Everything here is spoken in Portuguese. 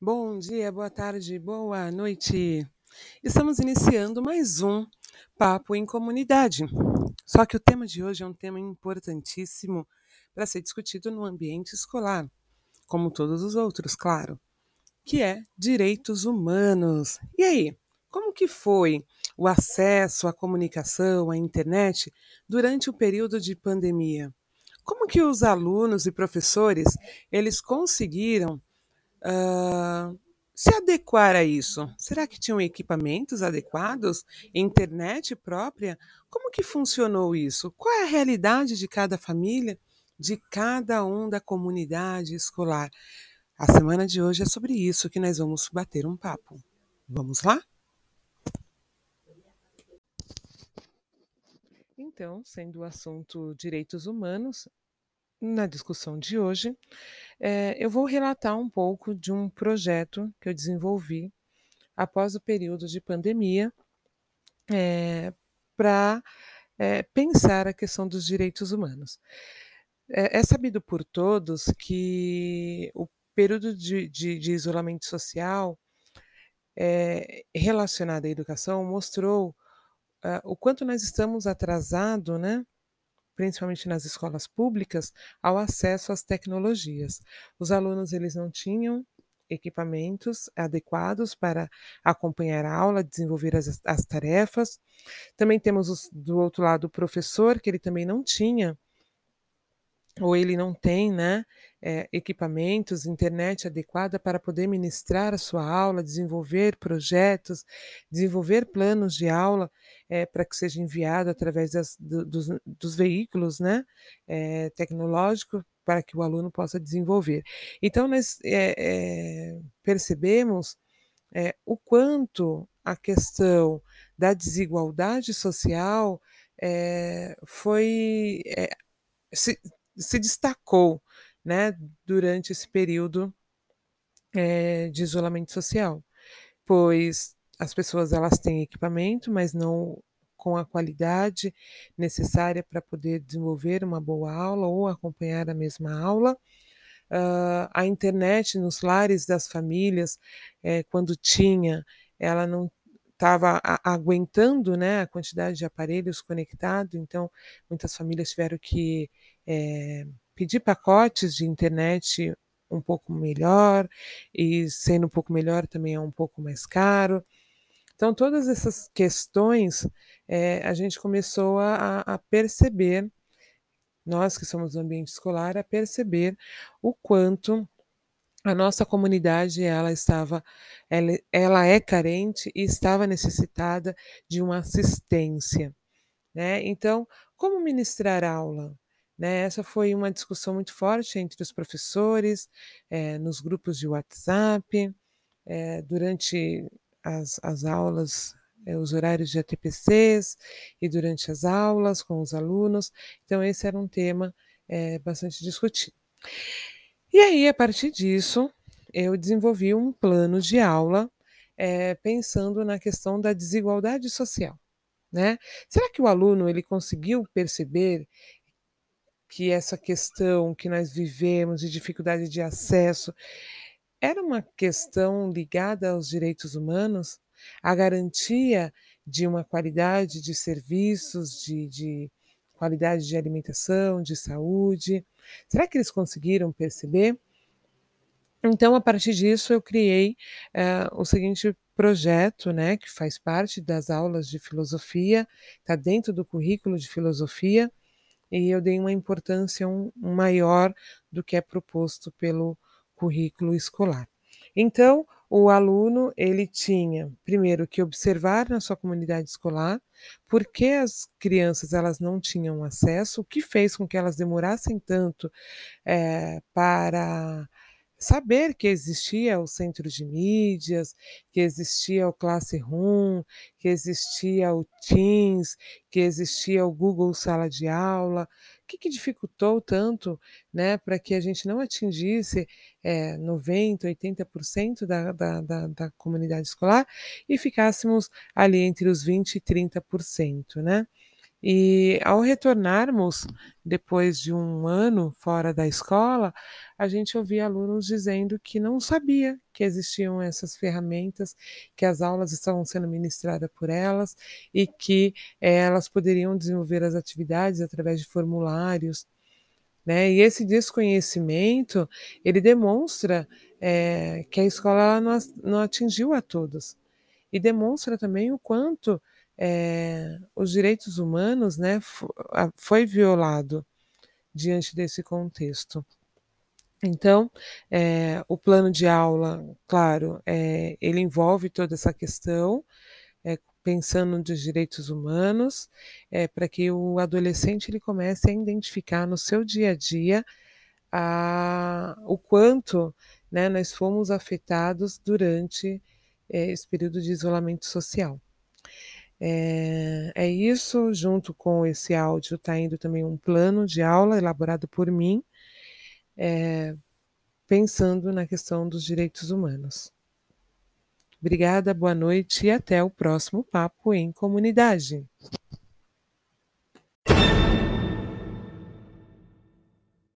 Bom dia, boa tarde, boa noite. Estamos iniciando mais um Papo em Comunidade. Só que o tema de hoje é um tema importantíssimo para ser discutido no ambiente escolar, como todos os outros, claro, que é direitos humanos. E aí, como que foi o acesso à comunicação, à internet durante o período de pandemia? Como que os alunos e professores eles conseguiram ah, se adequar a isso? Será que tinham equipamentos adequados? Internet própria? Como que funcionou isso? Qual é a realidade de cada família, de cada um da comunidade escolar? A semana de hoje é sobre isso que nós vamos bater um papo. Vamos lá? Então, sendo o assunto direitos humanos, na discussão de hoje, eh, eu vou relatar um pouco de um projeto que eu desenvolvi após o período de pandemia, eh, para eh, pensar a questão dos direitos humanos. É, é sabido por todos que o período de, de, de isolamento social relacionado à educação mostrou ah, o quanto nós estamos atrasados, né? Principalmente nas escolas públicas, ao acesso às tecnologias. Os alunos eles não tinham equipamentos adequados para acompanhar a aula, desenvolver as, as tarefas. Também temos os, do outro lado o professor, que ele também não tinha ou ele não tem né, é, equipamentos, internet adequada para poder ministrar a sua aula, desenvolver projetos, desenvolver planos de aula é, para que seja enviado através das, do, dos, dos, veículos né, é, tecnológicos para que o aluno possa desenvolver. Então, nós percebemos o quanto a questão da desigualdade social foi se, se destacou né, durante esse período é, de isolamento social, pois as pessoas elas têm equipamento, mas não com a qualidade necessária para poder desenvolver uma boa aula ou acompanhar a mesma aula. Uh, a internet nos lares das famílias, é, quando tinha, ela não estava aguentando né, a quantidade de aparelhos conectados, então muitas famílias tiveram que é, pedir pacotes de internet um pouco melhor, e sendo um pouco melhor também é um pouco mais caro. Então, todas essas questões é, a gente começou a, a, perceber, nós que somos do ambiente escolar, a perceber o quanto a nossa comunidade ela estava ela, ela é carente e estava necessitada de uma assistência né então como ministrar aula né? Essa foi uma discussão muito forte entre os professores, é, nos grupos de WhatsApp, é, durante as, as aulas, é, os horários de ATPCs e durante as aulas com os alunos. Então, esse era um tema bastante discutido. E aí, a partir disso, eu desenvolvi um plano de aula pensando na questão da desigualdade social. Né? Será que o aluno ele conseguiu perceber que essa questão que nós vivemos de dificuldade de acesso era uma questão ligada aos direitos humanos, a garantia de uma qualidade de serviços, de, de qualidade de alimentação, de saúde. Será que eles conseguiram perceber? Então, a partir disso, eu criei uh, o seguinte projeto, né, que faz parte das aulas de filosofia, está dentro do currículo de filosofia, e eu dei uma importância um, maior do que é proposto pelo currículo escolar. Então, o aluno ele tinha primeiro que observar na sua comunidade escolar por que as crianças elas não tinham acesso, o que fez com que elas demorassem tanto é, para saber que existia o centro de mídias, que existia o Classroom, que existia o Teams, que existia o Google Sala de Aula, o que, que dificultou tanto né, para que a gente não atingisse é, 90%, 80% da, da, da, da comunidade escolar e ficássemos ali entre os 20% e 30%. Né? E ao retornarmos, depois de um ano fora da escola, a gente ouvia alunos dizendo que não sabia que existiam essas ferramentas, que as aulas estavam sendo ministradas por elas e que eh, elas poderiam desenvolver as atividades através de formulários, né. E esse desconhecimento, ele demonstra, eh, que a escola não não atingiu a todos. E demonstra também o quanto, eh, os direitos humanos, né, foi violado diante desse contexto. Então, eh, o plano de aula, claro, eh, ele envolve toda essa questão, eh, pensando nos direitos humanos, eh, pra que o adolescente ele comece a identificar no seu dia a dia, a o quanto, né, nós fomos afetados durante, eh, esse período de isolamento social. Eh, é isso, junto com esse áudio tá indo também um plano de aula elaborado por mim, eh, pensando na questão dos direitos humanos. Obrigada, boa noite e até o próximo papo em comunidade.